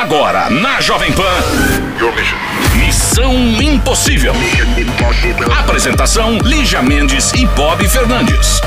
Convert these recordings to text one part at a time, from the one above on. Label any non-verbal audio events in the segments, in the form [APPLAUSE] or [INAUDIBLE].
Agora, na Jovem Pan. Missão Impossível. Apresentação: Lígia Mendes e Bob Fernandes.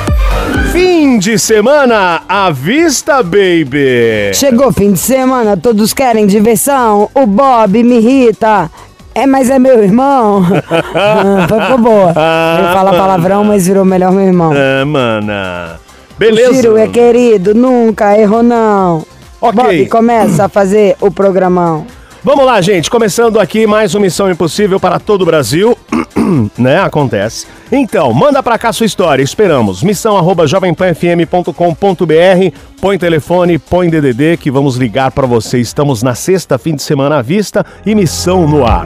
Fim de semana à vista, baby. Chegou fim de semana, todos querem diversão. O Bob me irrita. É, mas é meu irmão. [LAUGHS] Ah, Foi ficou boa. Ele fala palavrão, mas virou melhor meu irmão. É, mana. O Beleza. Ciro é querido, nunca errou não. Ok. Bob, começa a fazer o programão. Vamos lá, gente. Começando aqui mais uma Missão Impossível para todo o Brasil. [CLEARS THROAT] né? Acontece. Então, manda pra cá sua história. Esperamos. Missão arroba jovempanfm.com.br. Põe telefone, põe DDD que vamos ligar pra você. Estamos na sexta fim de semana à vista e missão no ar.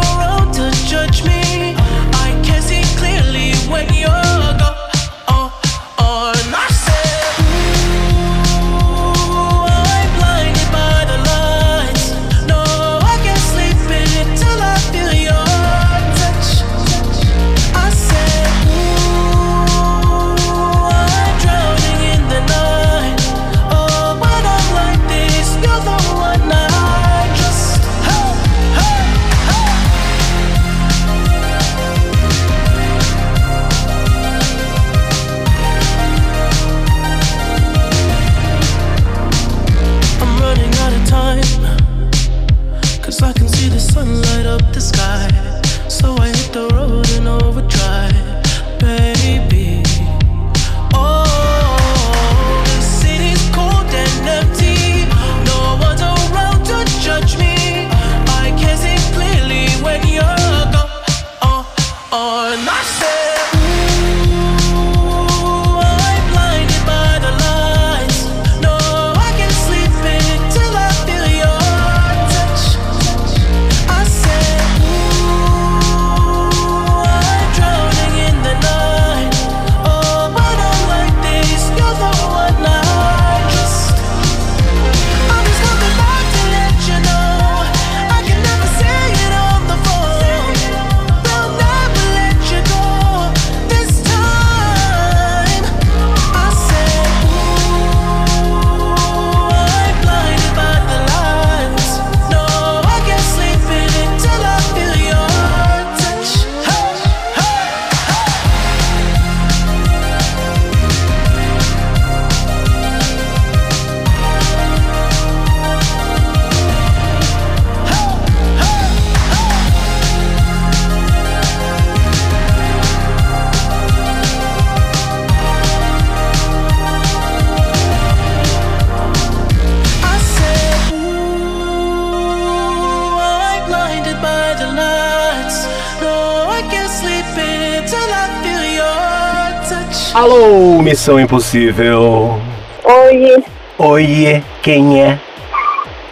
Alô, Missão Impossível. Oi, Oiê, quem é?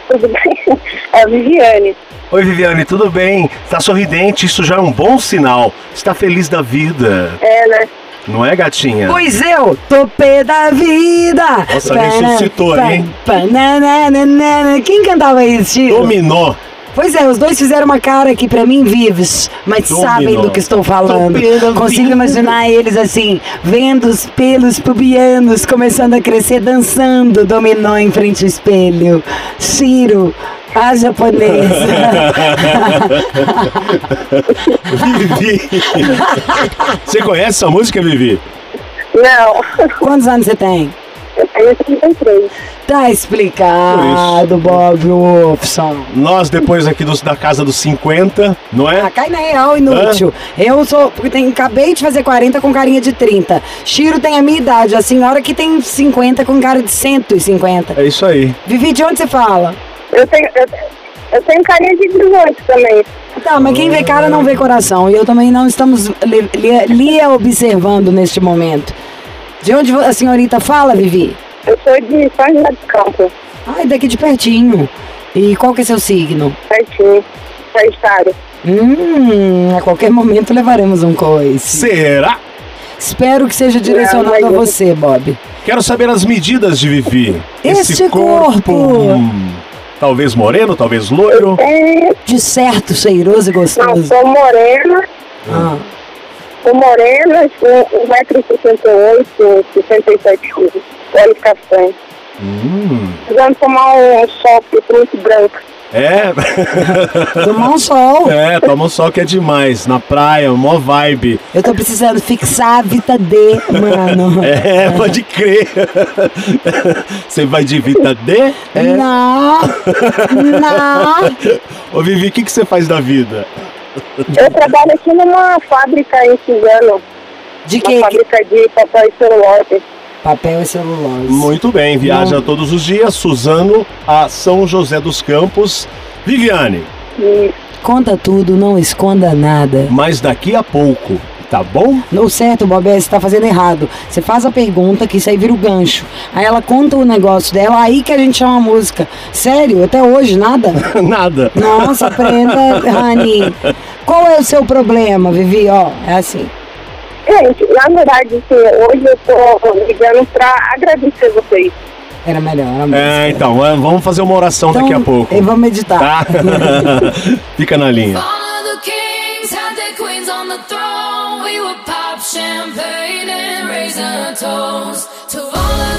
tudo bem? [LAUGHS] É a Viviane. Oi, Viviane, tudo bem? Tá sorridente, isso já é um bom sinal. Está feliz da vida, É, né? não é, gatinha? Pois eu, tô pé da vida. Nossa, ressuscitou, hein? Pananana. Quem cantava isso, Chico? Dominou. Pois é, os dois fizeram uma cara aqui pra mim vivos, mas Dominou. sabem do que estou falando. Consigo imaginar eles assim, vendo os pelos pubianos começando a crescer, dançando, dominó em frente ao espelho. Ciro, a japonesa. Vivi. [LAUGHS] Você conhece essa música, Vivi? Não, Quantos anos você tem? eu tenho 33. Tá explicado, Bob Wolfson. Nós, depois aqui dos- da casa dos 50, não Ah, é? cai na real, inútil. Eu sou. Porque tem, acabei de fazer 40 com carinha de 30. Chiro tem a minha idade, a senhora que tem 50 com cara de 150. É isso aí. Vivi, de onde você fala? Eu tenho. Eu, Eu tenho carinha de 18 também. Tá, mas quem vê cara não vê coração. E eu também não estamos lhe observando neste momento. De onde a senhorita fala, Vivi? Eu sou de São José dos Campos, Ai, daqui de pertinho. E qual que é seu signo? pertinho, Sagitário. Hum, a qualquer momento levaremos um coice. Será? Espero que seja direcionado mas a você, Bob. Quero saber as medidas de Vivi. Este corpo. hum, talvez moreno, talvez loiro. É, De certo, cheiroso e não, gostoso. sou morena, Ah, sou morena, sou 1,68m, 67 quilos, olho castanho. Hum, Precisando tomar um sol muito branco. é. [LAUGHS] tomar um sol. é, toma um sol que é demais. Na praia, mó vibe. Eu tô precisando fixar a Vita D, mano. [LAUGHS] É, pode crer. [LAUGHS] Você vai de Vita D? É. Não, não. Ô Vivi, o que, que você faz da vida? Eu trabalho aqui numa fábrica em Suzano, De uma que? fábrica de papel e celulose. Papel e celulose. Muito bem, viaja todos os dias. Suzano a São José dos Campos. Viviane, Conta tudo, não esconda nada. mas daqui a pouco, tá bom? No certo, Bob, é, você tá fazendo errado. Você faz a pergunta, que isso aí vira o gancho. Aí ela conta o negócio dela, aí que a gente chama a música. Sério, até hoje, nada? [LAUGHS] Nada. Nossa, aprenda, Rani. Qual é o seu problema, Vivi? Ó, é assim. Gente, na verdade, assim, hoje eu tô ligando pra agradecer vocês. Era melhor, a música. É, então, é, vamos fazer uma oração daqui a pouco. Eu vou meditar. Tá? [LAUGHS] Fica na linha. All of the kings had their queens on the throne. We would pop champagne and raise a toast to all of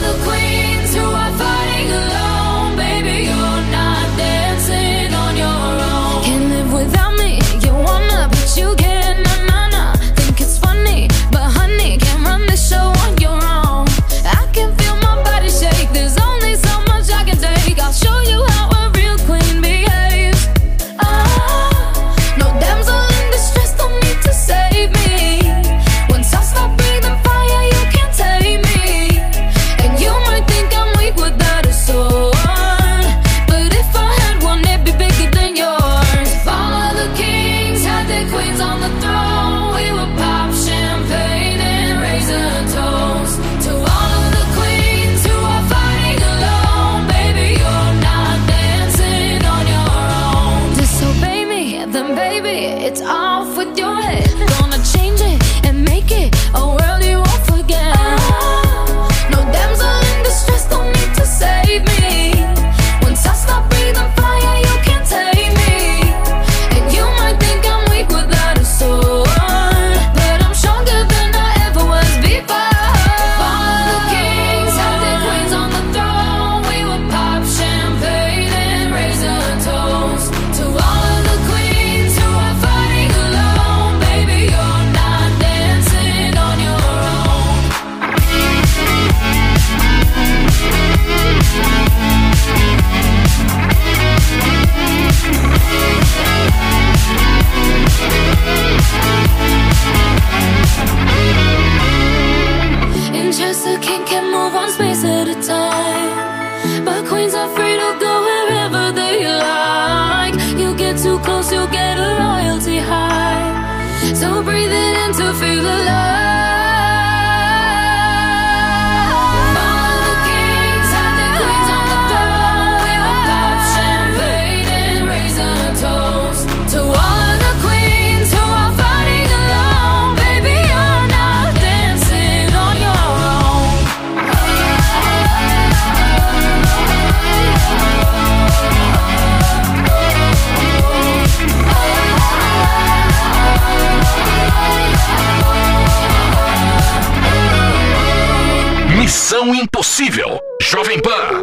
Impossível. Jovem Pan.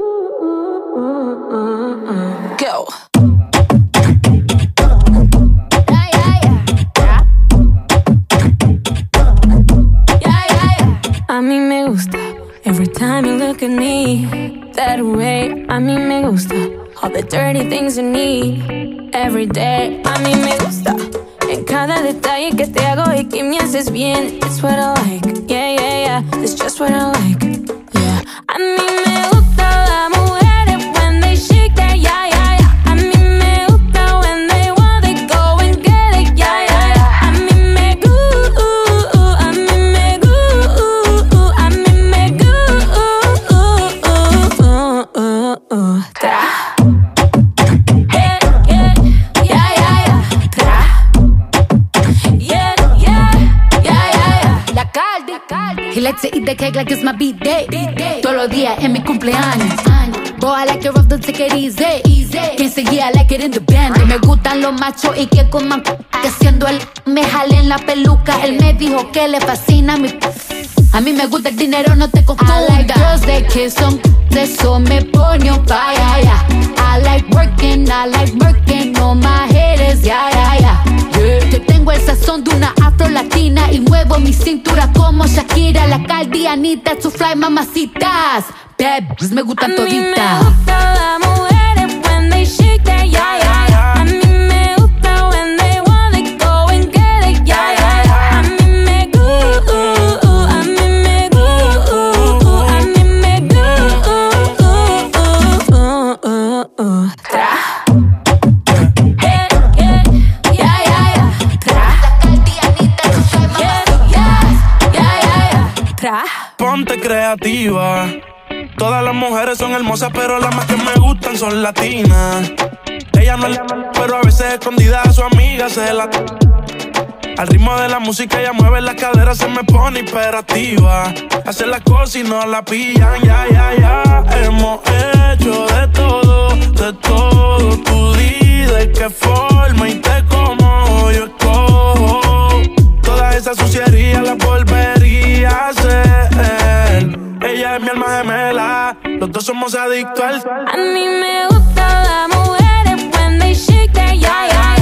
Go. A mí me gusta every time you look at me that way. A mí me gusta all the dirty things you need every day. A mí me gusta en cada detalle que te hago y que me haces bien. It's what I like, yeah, yeah, yeah. It's just what I like, he likes to eat the cake like it's my beat day. Los días en mi cumpleaños. Boy, I like it rough, don't take it easy. Quien seguía, I like it in the band. Me gustan los machos y que coman que siendo él me jale en la peluca. Él me dijo que le fascina mi a mí me gusta el dinero, no te confundas. I like girls that kiss on eso me pone on fire, yeah. I like working, I like working on my haters, yeah, yeah, yeah. yeah. Tengo el sazón de una afro latina y muevo mi cintura como Shakira, la caldianita, su fly mamacitas. Bitches me gustan toditas. las mujeres when they shake that yeah yeah creativa. Todas las mujeres son hermosas, pero las más que me gustan son latinas. Ella no es pero a veces escondida a su amiga se la. Al ritmo de la música ella mueve las caderas, se me pone hiperactiva. Hace las cosas y no la pillan, ya, ya, ya. Hemos hecho de todo, de todo. Tú di de qué forma y te como yo escojo. Esa suciería la volvería a hacer. Ella es mi alma gemela, los dos somos adictos al. A mí me gustan las mujeres when they shake that yeah yeah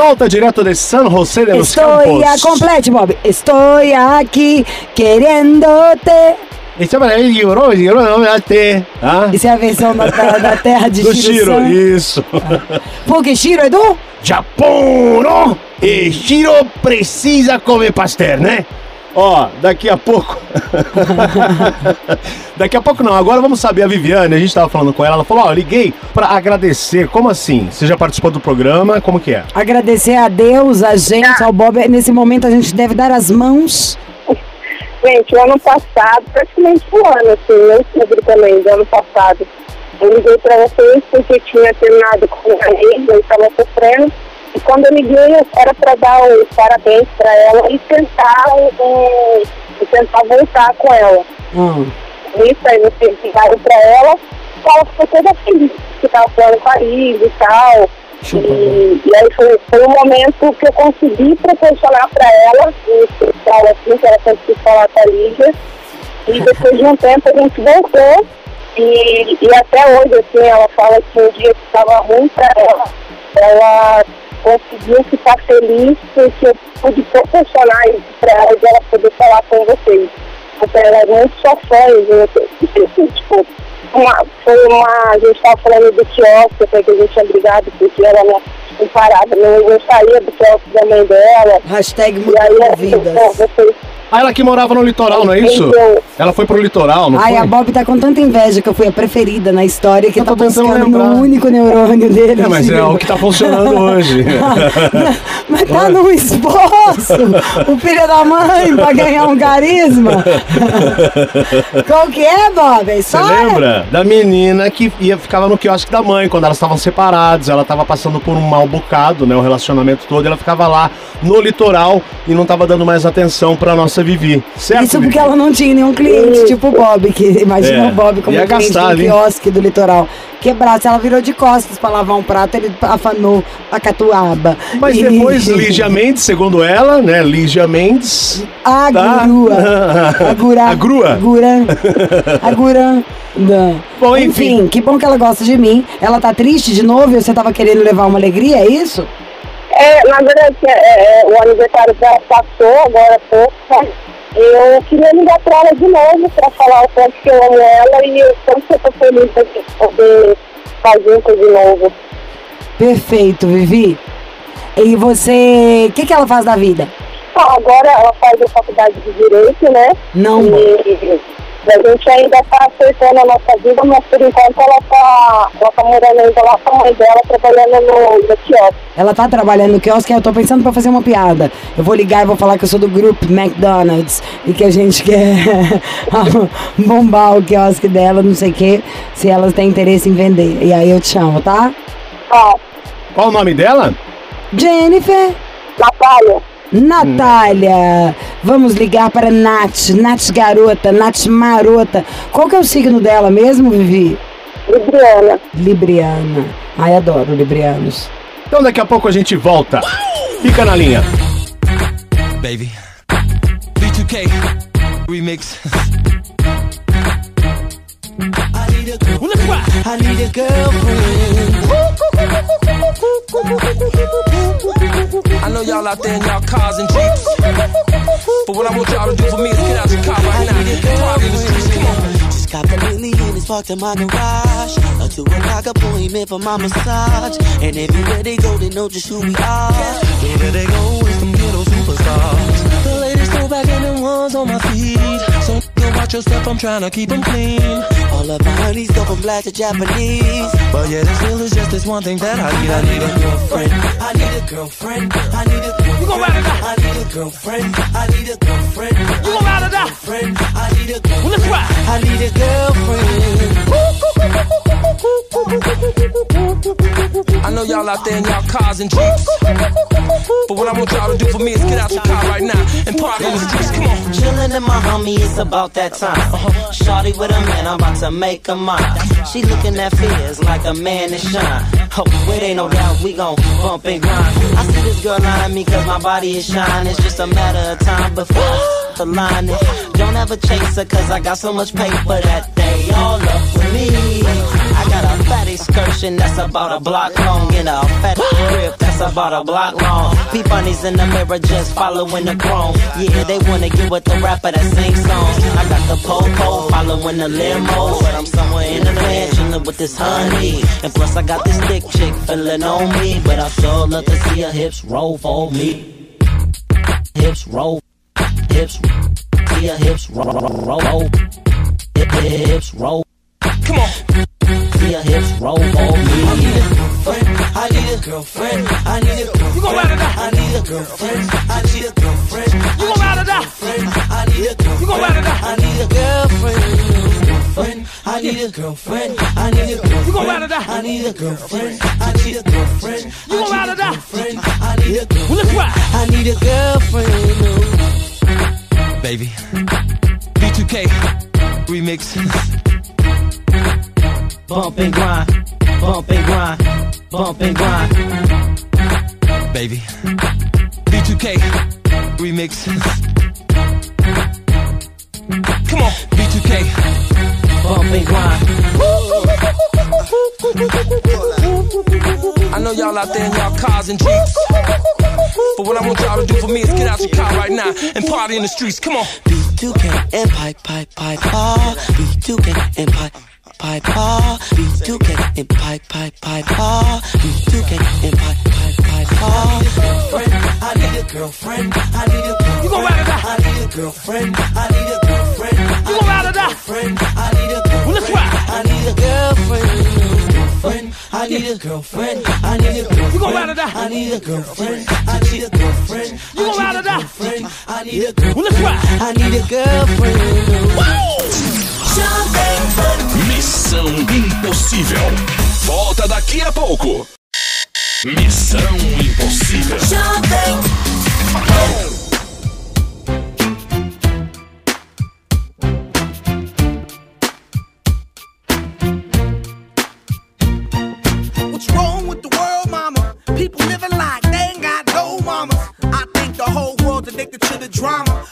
volta direto de San José de los Estou a Campos. complete, Bob. Estou aqui querendo-te. Esse é ele llorou, llorou, não me até. Ah? Isso é a versão da, da, da terra de Do Shiro. [LAUGHS] Shiro, isso. Porque Shiro é do? Japão, não? E Shiro precisa comer pastel, né? Ó, daqui a pouco. [LAUGHS] daqui a pouco não, agora vamos saber a Viviane. A gente tava falando com ela, ela falou: Ó, eu liguei pra agradecer. Como assim? Você já participou do programa? Como que é? Agradecer a Deus, a gente, ao Bob. Nesse momento a gente deve dar as mãos. Gente, o ano passado, praticamente um ano, assim, em outubro também, do ano passado, eu liguei pra vocês porque tinha terminado com a ex, eu estava sofrendo. E quando eu liguei, era para dar os parabéns para ela e tentar, um, e tentar voltar com ela. Hum. Isso aí vocês ligaram pra ela, ela ficou toda feliz, que tava falando Liz e tal. E, e aí foi, foi um momento que eu consegui proporcionar pra ela, em especial assim, que ela sempre quis falar com a Lígia. E depois de um tempo a gente voltou. E, e até hoje, assim, ela fala que um dia que estava ruim pra ela, ela conseguiu ficar feliz porque eu pude proporcionar isso pra ela e ela poder falar com vocês porque ela é muito só fã, gente. tipo, uma, foi uma, a gente estava falando do quiosque, até que a gente tinha brigado, porque ela não, não parava, não, não saía do quiosque da mãe dela. Hashtag E aí, vidas. vocês, Ah, ela que morava no litoral, não é isso? Entendeu? Ela foi pro litoral, não Ai, foi? a Bob tá com tanta inveja que eu fui a preferida na história que Eu tá buscando no único neurônio dele. É, mas é o que tá funcionando hoje. [LAUGHS] Mas tá no esboço, o filho da mãe pra ganhar um carisma. [LAUGHS] Qual que é, Bob? É Você lembra da menina que ia, ficava no quiosque da mãe quando elas estavam separadas? Ela tava passando por um mal bocado, né? O relacionamento todo. Ela ficava lá no litoral e não tava dando mais atenção pra nossa Vivi. Certo? Isso porque Vivi? ela não tinha nenhum cliente, tipo o Bob, que [LAUGHS] imagina É, o Bob como ia cliente gastar do quiosque do litoral. Quebrasse, ela virou de costas pra lavar um prato, ele afanou a catuaba. Mas E- depois, [LAUGHS] Lígia Mendes, segundo ela, né? Lígia Mendes. A Tá. grua. [LAUGHS] A gura. A grua? Gura. A gura. Não. Bom, enfim. enfim, que bom que ela gosta de mim. Ela tá triste de novo e você tava querendo levar uma alegria, é isso? É, na verdade, é, é, o aniversário dela passou agora há pouco, mas eu queria ligar pra ela de novo pra falar o quanto que eu amo ela e o quanto que eu tô feliz de poder estar junto de novo. Perfeito, Vivi. E você. O que, que ela faz da vida? Então, agora ela faz a faculdade de Direito, né? Não. E, A gente ainda tá acertando a nossa vida, mas por enquanto ela tá, ela tá morando ainda lá com a mãe dela, trabalhando no, no quiosque. Ela tá trabalhando no quiosque, eu tô pensando pra fazer uma piada. Eu vou ligar e vou falar que eu sou do grupo McDonald's e que a gente quer [LAUGHS] bombar o quiosque dela, não sei o quê, se elas têm interesse em vender. E aí eu te chamo, tá? Ah, Qual o nome dela? Jennifer, Natália, Natália, vamos ligar para Nath, Nath garota, Nath marota. Qual que é o signo dela mesmo, Vivi? Libriana. Libriana. Ai, adoro librianos. Então daqui a pouco a gente volta. Fica na linha. baby. B2K remix. I need a girlfriend. I know y'all out there in y'all cars and jeeps, but what I want y'all to do for me is get out your car right now and party in the streets. Come on. Just got the Bentley and it's parked in my garage. A two o'clock appointment for my massage. And if you let they go, they know just who we are. Wherever they go, it's them ghetto superstars. The latest throwback and the ones on my feet. So go watch yourself, I'm trying to keep them clean. All of my honeys go from black to Japanese. But yeah, there still is just this one thing that I need. I need a girlfriend. I need a girlfriend. I need a girlfriend. You gon' ride or die? I need a girlfriend. I need a girlfriend. You gon' ride die? Friend, I need a girlfriend. Well, let's rock. I need a girlfriend. I know y'all out there in y'all cars and jeeps, but what I want y'all to do for me is get out your car right now and party in the streets. Come on. Chillin' in my homie, it's about that time. Shawty with a man, I'm about to make a mine. She looking at fears like a man that shine. Oh, it ain't no doubt we gon' bump and grind. I see this girl eyeing me cause my body is shine. It's just a matter of time before the line. Don't ever chase her cause I got so much paper that they all up for me. I got a fat excursion that's about a block long and a fat grip that's about a block long. Peep bunnies in the mirror just following the chrome. Yeah, they wanna get with the rapper that sings songs. I got the po-po following the limo, but I'm somewhere in the chillin' with this honey. And plus I got this thick chick feeling on me, but I sure love to see her hips roll for me. Hips roll, hips, see her hips roll, roll, roll. Hip, hip, hips roll. Come on. See her hips roll for me. I need a girlfriend. I need a girlfriend. I need a girlfriend. You gon' ride or die? I need a girlfriend. I need a girlfriend. You gon' ride or die? I need a girlfriend. You gon' ride or die? I need a girlfriend. I need a girlfriend. I need a girlfriend. You gon' ride or die? I need a girlfriend. I need a girlfriend. You gon' ride or die? I need a girlfriend. Well, let's rock. I need a girlfriend. baby. B2K remix. Bump and grind. Bump and grind. Bump and grind. baby. B2K remix. Come on, B2K. Bump and grind. I know y'all out there in y'all cars and jeeps, but what I want y'all to do for me is get out your car right now and party in the streets. Come on. B2K and pipe, pipe, pipe, ah. B2K and pipe. Pipe, ah. B2K and pipe, pipe, pipe, ah. B2K and pipe, pipe, pipe, ah. I need a girlfriend. I need a girlfriend. You gon' ride or die? I need a girlfriend. I need a girlfriend. You gon' ride die? Friend, I need a girlfriend. Well, let's rock. I need a girlfriend. I need a girlfriend. I need a girlfriend. You gon' ride or die? I need a girlfriend. I need a girlfriend. You gon' ride die? Friend, I need a girlfriend. Well, let's rock. I need a girlfriend. Missão Impossível. Volta daqui a pouco. Missão Impossível. What's wrong with the world, mama? People living like they ain't got no. I think the whole world's addicted to the drama,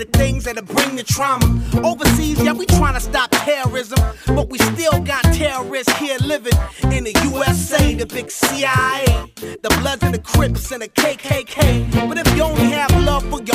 to things that'll bring the trauma. Overseas, yeah, we trying to stop terrorism, but we still got terrorists here living in the USA, the big CIA, the Bloods and the Crips and the KKK. But if you only have love for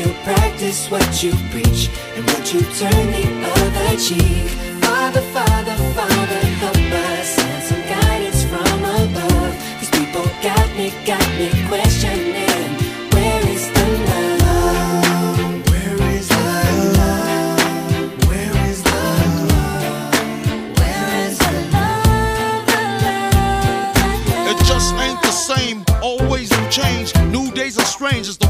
You practice what you preach and would you turn the other cheek? Father, Father, Father, help us send some guidance from above. These people got me, got me questioning. Where is the love? Where is the love? Where is the love? Where is the love? It just ain't the same. Always change. New days are strange. Is the?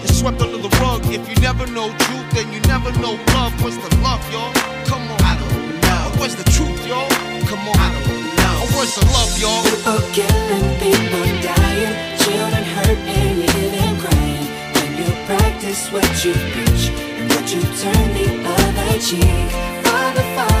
swept under the rug. If you never know truth, then you never know love. Where's the love, y'all? Come on. I don't know. Where's the truth, y'all? Come on. I don't know. Where's the love, y'all? People killing, people dying, children hurt and you crying. When you practice what you preach and would you turn the other cheek? Father, Father, Father,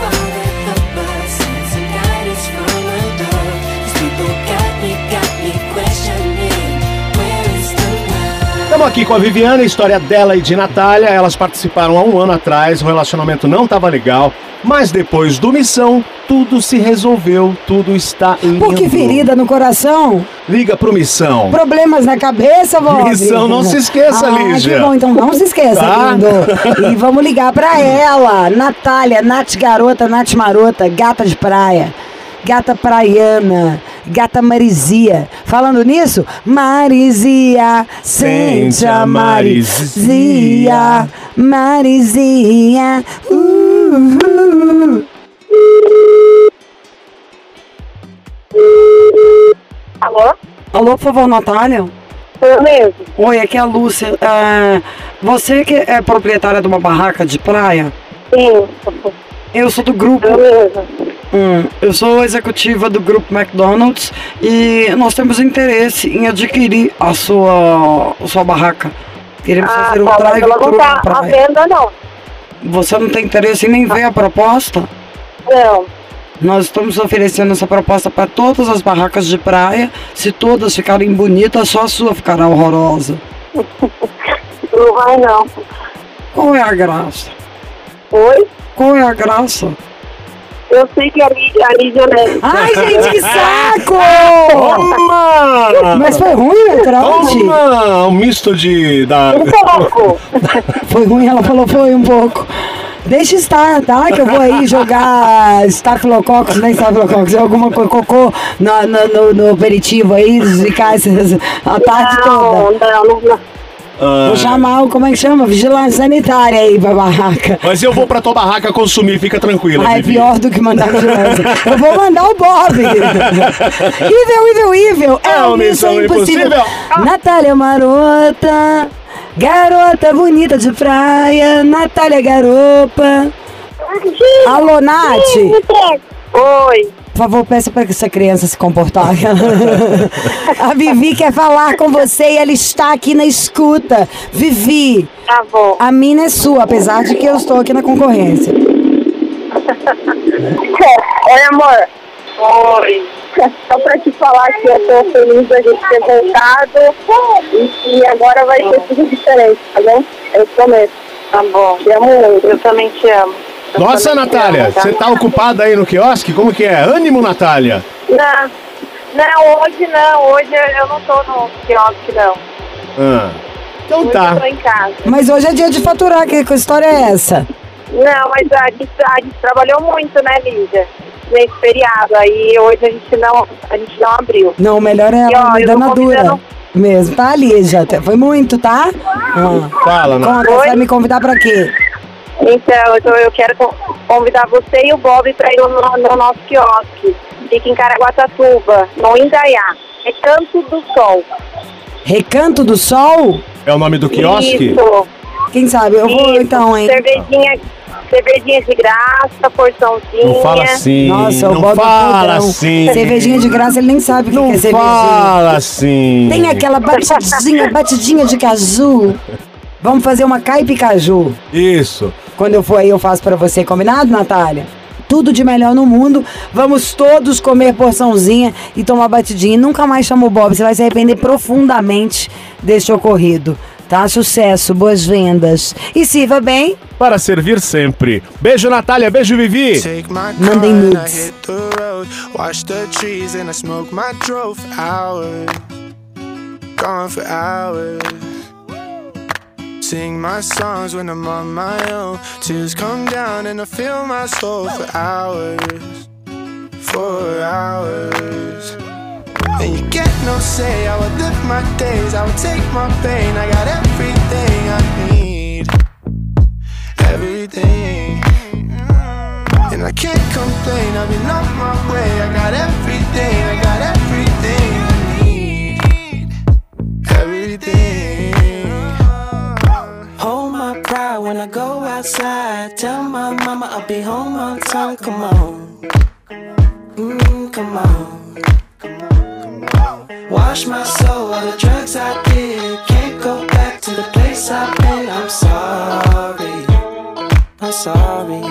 find Estamos aqui com a Viviane, a história dela e de Natália. Elas participaram há um ano atrás, o relacionamento não estava legal, mas depois do Missão, tudo se resolveu, tudo está lindo. Por que ferida no coração? Liga pro Missão. Problemas na cabeça, Bob? Missão, não se esqueça, ah, Lígia. Que bom, então não se esqueça, Tá? lindo. E vamos ligar pra ela, Natália, Nath Garota, Nath Marota, gata de praia, gata praiana, gata Marizia. Falando nisso, Marizia, sente a Marizia, Marizia. Uh, Alô? Alô, por favor, Natália? Eu mesmo. Oi, aqui é a Lúcia. É, você que é proprietária de uma barraca de praia? Sim. Eu sou do grupo. Eu mesmo. Hum, eu sou executiva do grupo McDonald's e nós temos interesse em adquirir a sua, a sua barraca. Queremos Ah, fazer um tá, drive-thru não na tá à praia. venda, não. Você não tem interesse em nem ver a proposta? Não. Nós estamos oferecendo essa proposta para todas as barracas de praia. Se todas ficarem bonitas, só a sua ficará horrorosa. [LAUGHS] Não vai, não. Qual é a graça? Oi? Qual é a graça? Eu sei que a Lídia, a Lídia né? Ai, gente, que [LAUGHS] saco! Toma! Mas foi ruim, né, Trote? Toma! Um misto de. Da... Um pouco. [LAUGHS] Foi ruim, ela falou, foi um pouco. Deixa estar, tá? Que eu vou aí jogar Staphylococcus, nem Staphylococcus, alguma coisa, cocô no, no, no, no aperitivo aí, zicar a tarde toda. Não, não, não. Ah, Vou chamar o, como é que chama? Vigilância sanitária aí pra barraca. Mas eu vou pra tua barraca consumir, fica tranquila. Ah, é pior do que mandar vigilância. Eu vou mandar o Bob. [LAUGHS] Evil, evil, evil. É, É o o Missão Missão Impossível. Impossível. Natália Marota. Garota bonita de praia. Natália Garopa. Alô, Nath. Oi. Favor, peça para essa criança se comportar. [LAUGHS] a Vivi quer falar com você e ela está aqui na escuta. Vivi, Tá bom. a mina é sua, apesar de que eu estou aqui na concorrência. [LAUGHS] Oi, amor. Oi. Só pra te falar que eu tô feliz da gente ter voltado e que agora vai ser tudo diferente, tá bom? Eu prometo. Tá bom. Te amo muito. Eu também te amo. Nossa, Natália, tá? você tá ocupada aí no quiosque? Como que é? Ânimo, Natália. Não, não, hoje não. Hoje eu não tô no quiosque, não. Ah, então Hoje tá. eu tô em casa. Mas hoje é dia de faturar, que, que história é essa? Não, mas a gente, a gente trabalhou muito, né, Lídia? Nesse feriado. Aí hoje a gente não, a gente não abriu. Não, o melhor é E, ó, a dona Dura. Mesmo, tá já. Foi muito, tá? Ah. Fala, Conta, Natália. você vai me convidar pra quê? Então, eu, tô- eu quero co- convidar você e o Bob para ir no, no nosso quiosque. Fica em Caraguatatuba, no Indaiá. É Canto do Sol. Recanto do Sol? É o nome do quiosque? Isso. Quem sabe? Eu vou Isso. então, hein? Cervejinha, cervejinha de graça, porçãozinha. Não fala assim. Nossa, o não Bob é fala assim. Cervejinha de graça, ele nem sabe o que Não que é cervejinha. fala assim. Tem aquela batidinha, batidinha de caju. Vamos fazer uma caipe caju. Isso. Quando eu for aí, eu faço pra você. Combinado, Natália? Tudo de melhor no mundo. Vamos todos comer porçãozinha e tomar batidinha. E nunca mais chama o Bob. Você vai se arrepender profundamente deste ocorrido. Tá? Sucesso, boas vendas. E sirva bem. Para servir sempre. Beijo, Natália. Beijo, Vivi. Take my Mandem nudes. hit the road. Watch the trees and I smoke my drove for hours. Gone for hours. Sing my songs when I'm on my own. Tears come down and I feel my soul for hours. For hours. And you get no say, I would live my days, I would take my pain. I got everything I need. Everything. And I can't complain, I've been on my way. I got everything, I got everything when I go outside. Tell my mama I'll be home on time. Come on. Mm, come on. Come on. Wash my soul, all the drugs I did. Can't go back to the place I've been. I'm sorry. I'm sorry.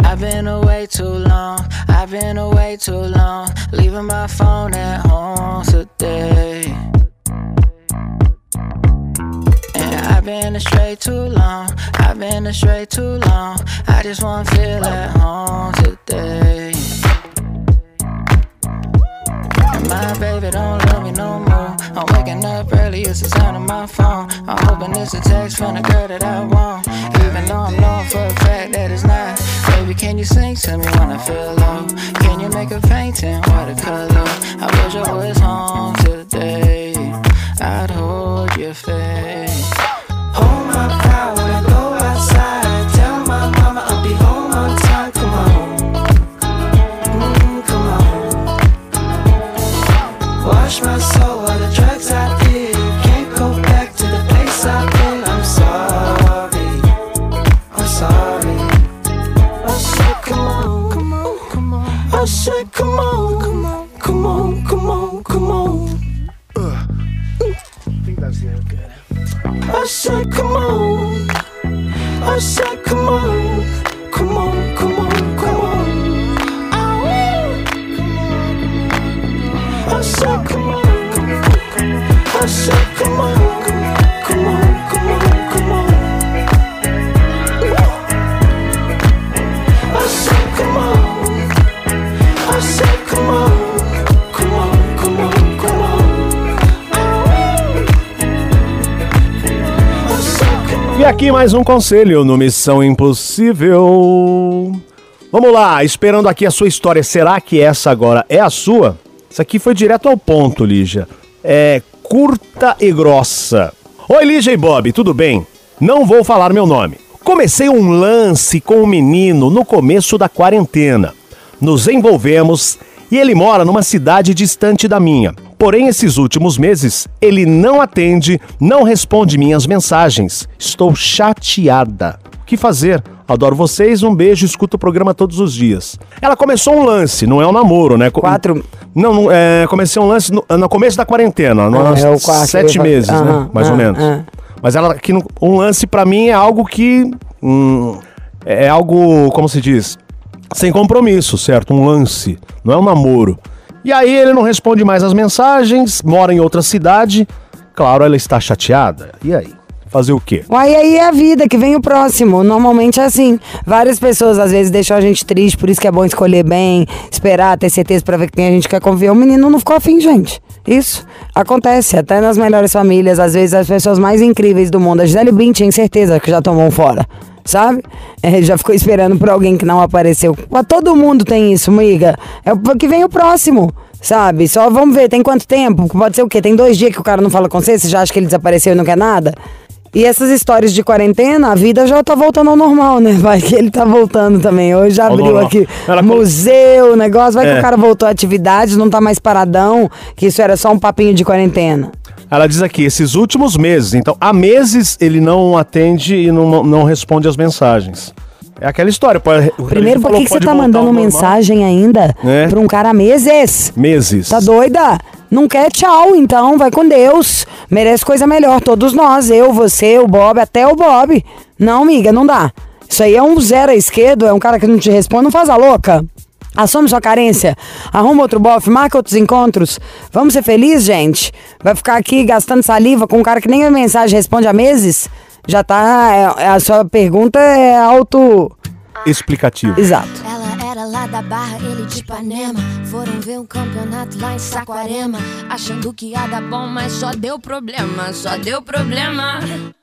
I've been away too long. I've been away too long. Leaving my phone at home today. I've been astray too long. I've been astray too long. I just wanna feel at home today. And my baby don't love me no more. I'm waking up early, it's the sound of my phone. I'm hoping it's a text from the girl that I want. Even though I'm knowing for a fact that it's not. Baby, can you sing to me when I feel low? Can you make a painting watercolor? I wish I was home today. I'd hold your face. Come on. Oh, I said, come on, E aqui mais um conselho no Missão Impossível. Vamos lá, esperando aqui a sua história. Será que essa agora é a sua? Isso aqui foi direto ao ponto, Lígia. É curta e grossa. Oi, Lígia e Bob, tudo bem? Não vou falar meu nome. Comecei um lance com um menino no começo da quarentena. Nos envolvemos e ele mora numa cidade distante da minha. Porém, esses últimos meses, ele não atende, não responde minhas mensagens. Estou chateada. O que fazer? Adoro vocês, um beijo, escuto o programa todos os dias. Ela começou um lance, não é um namoro, né? Quatro. Não, não é, comecei um lance no, no começo da quarentena, Ah, é quarto, sete eu ia meses, falar. né? Mais ou ah, menos. ah. Mas ela aqui um lance pra mim é algo que hum, é algo, como se diz, sem compromisso, certo? Um lance, não é um namoro. E aí ele não responde mais as mensagens, mora em outra cidade. Claro, ela está chateada. E aí? Fazer o quê? Uai, aí é a vida, que vem o próximo. Normalmente é assim. Várias pessoas às vezes deixam a gente triste, por isso que é bom escolher bem, esperar, ter certeza pra ver quem a gente quer confiar. O menino não ficou afim, gente. Isso acontece, até nas melhores famílias, às vezes as pessoas mais incríveis do mundo. A Gisele tinha certeza que já tomou fora, sabe? É, já ficou esperando por alguém que não apareceu. Mas todo mundo tem isso, amiga. É o que vem o próximo. Sabe? Só vamos ver, tem quanto tempo? Pode ser o quê? Tem dois dias que o cara não fala com você? Você já acha que ele desapareceu e não quer nada? E essas histórias de quarentena, a vida já tá voltando ao normal, né? Vai que ele tá voltando também. Hoje já abriu aqui museu, negócio. Vai que É. o cara voltou à atividade, não tá mais paradão, que isso era só um papinho de quarentena. Ela diz aqui, esses últimos meses. Então, há meses ele não atende e não, não responde as mensagens. É aquela história. pode- Primeiro, por que, que você tá mandando mensagem ainda É. pra um cara há meses? Meses. Tá doida? Não quer tchau, então vai com Deus. Merece coisa melhor, todos nós, eu, você, o Bob, até o Bob. Não, amiga, não dá. Isso aí é um zero à esquerda, é um cara que não te responde, não faz a louca. Assume sua carência, arruma outro bofe, marca outros encontros. Vamos ser felizes, gente? Vai ficar aqui gastando saliva com um cara que nem a mensagem responde há meses? Já tá. é- a sua pergunta é auto. Explicativo. Exato. Ela era lá da Barra, ele de Ipanema. Foram ver um campeonato lá em Saquarema. Achando que ia dar bom, mas só deu problema, só deu problema.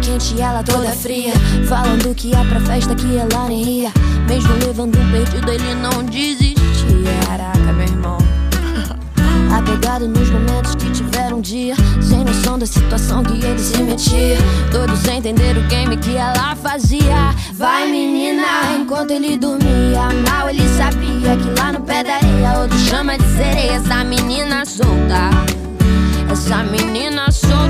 quente e ela toda fria. Falando que ia pra festa que ela nem ia. Mesmo levando um perdido, ele não desistia. Caraca, meu irmão. [LAUGHS] Apegado nos momentos que tiveram um dia. Sem noção da situação que ele se metia. Todos entenderam o game que ela fazia. Vai, menina, enquanto ele dormia. Mal ele sabia que lá no pé da areia, outro chama de sereia. Essa menina solta. Essa menina solta.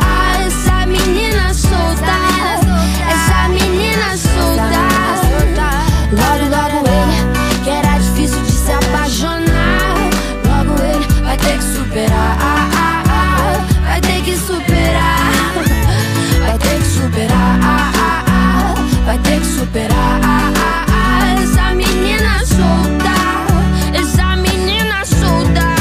Superar. Vai ter que superar. Vai ter que superar. Vai ter que superar. Essa menina solta. Essa menina solta.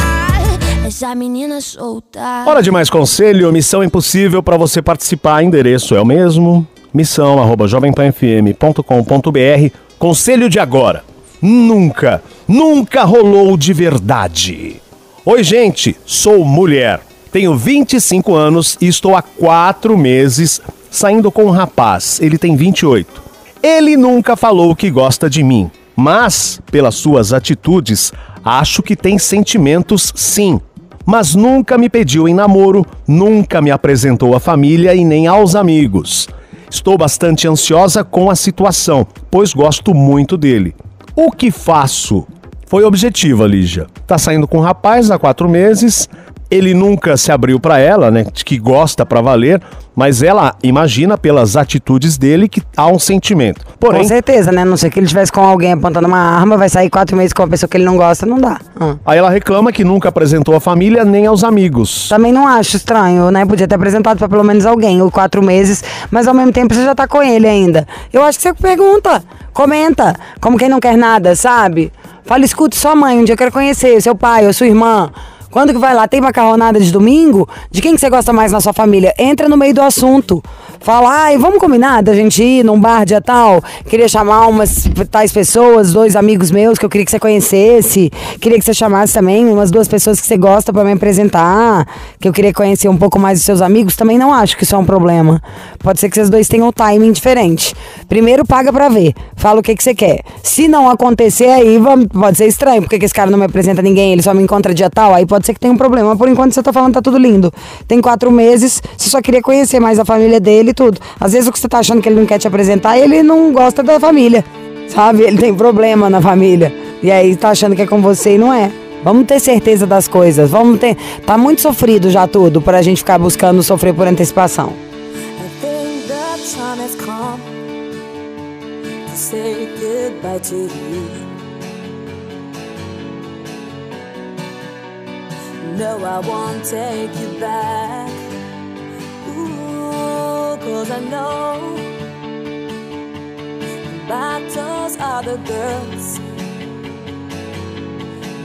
Essa menina solta. Hora de mais conselho, missão impossível para você participar. Endereço é o mesmo, missão arroba jovempanfm.com.br. Conselho de agora. Nunca, nunca rolou de verdade. Oi, gente, sou mulher. Tenho 25 anos e estou há quatro meses saindo com um rapaz. Ele tem 28. Ele nunca falou que gosta de mim, mas, pelas suas atitudes, acho que tem sentimentos sim. Mas nunca me pediu em namoro, nunca me apresentou à família e nem aos amigos. Estou bastante ansiosa com a situação, pois gosto muito dele. O que faço? Foi objetiva, Lígia. Tá saindo com um rapaz há quatro meses Ele nunca se abriu pra ela, né? De que gosta pra valer, mas ela imagina pelas atitudes dele que há um sentimento. Porém, Com certeza, né? Não sei que ele estivesse com alguém apontando uma arma, vai sair quatro meses com uma pessoa que ele não gosta, não dá. Ah. aí ela reclama que nunca apresentou a família nem aos amigos. Também não acho estranho, né? Podia ter apresentado pra pelo menos alguém, ou quatro meses, mas ao mesmo tempo você já tá com ele ainda. Eu acho que você pergunta, comenta, como quem não quer nada, sabe? Fala, escuta sua mãe, um dia eu quero conhecer, seu pai ou sua irmã. Quando que vai lá? Tem macarronada de domingo? De quem que você gosta mais na sua família? Entra no meio do assunto. Fala, ai, vamos combinar da gente ir num bar dia tal? Queria chamar umas tais pessoas, dois amigos meus que eu queria que você conhecesse. Queria que você chamasse também umas duas pessoas que você gosta pra me apresentar. Que eu queria conhecer um pouco mais dos seus amigos. Também não acho que isso é um problema. Pode ser que vocês dois tenham um timing diferente. Primeiro paga pra ver. Fala o que, que você quer. Se não acontecer aí, pode ser estranho. Porque que esse cara não me apresenta ninguém, ele só me encontra dia tal. Aí pode ser que tenha um problema. Por enquanto você tá falando tá tudo lindo. Tem quatro meses, você só queria conhecer mais a família dele e tudo. Às vezes o que você tá achando que ele não quer te apresentar, ele não gosta da família. Sabe? Ele tem problema na família. E aí tá achando que é com você e não é. Vamos ter certeza das coisas. Vamos ter. Tá muito sofrido já tudo pra gente ficar buscando sofrer por antecipação. I No, I won't take you back. Ooh, cause I know battles are the girls,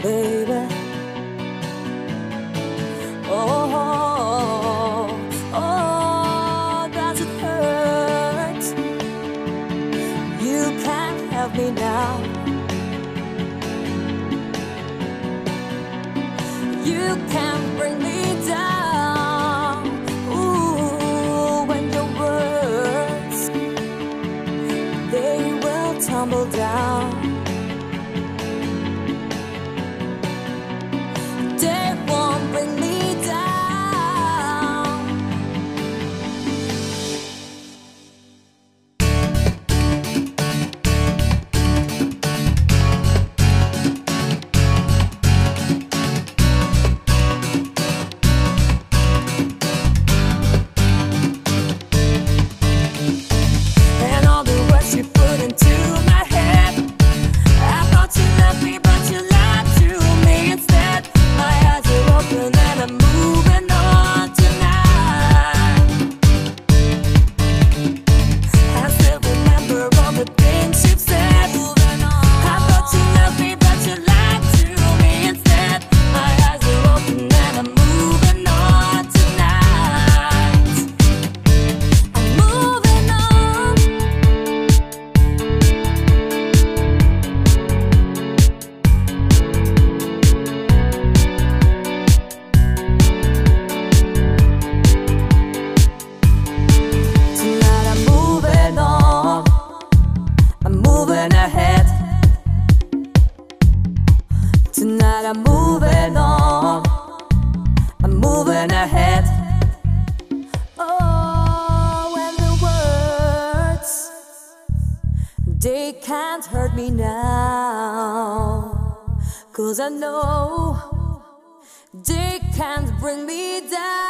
baby. Oh, oh, does it hurt? You can't help me now. you can. Cause I know they can't bring me down.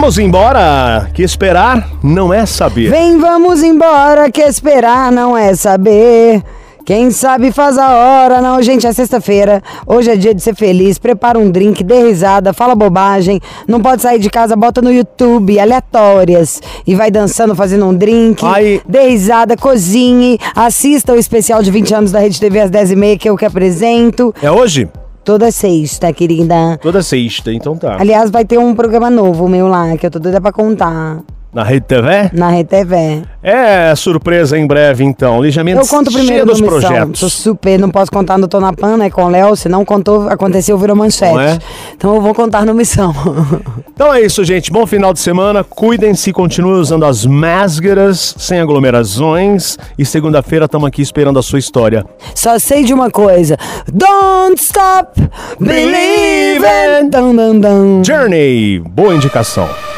Vamos embora, que esperar não é saber. Vem, vamos embora, que esperar não é saber. Quem sabe faz a hora. Não, gente, é sexta-feira. Hoje é dia de ser feliz. Prepara um drink, dê risada, fala bobagem. Não pode sair de casa, bota no YouTube, aleatórias. E vai dançando, fazendo um drink. Dê risada, cozinhe. Assista o especial de 20 anos da Rede TV às 10h30 que eu que apresento. É hoje? Toda sexta, querida. Toda sexta, então tá. Aliás, vai ter um programa novo meu lá, que eu tô doida pra contar. Na Rede TV? Na RTV. É, surpresa em breve, então. Lígia Mendes, Eu conto primeiro dos Missão. projetos. Tô super, não posso contar no Tô na Pan, né, com o Léo, se não contou, aconteceu, virou manchete. É? Então eu vou contar no Missão. [LAUGHS] Então é isso, gente. Bom final de semana. Cuidem-se, continuem usando as máscaras, sem aglomerações. E segunda-feira estamos aqui esperando a sua história. Só sei de uma coisa. Don't stop believing. Dun, dun, dun. Journey, boa indicação.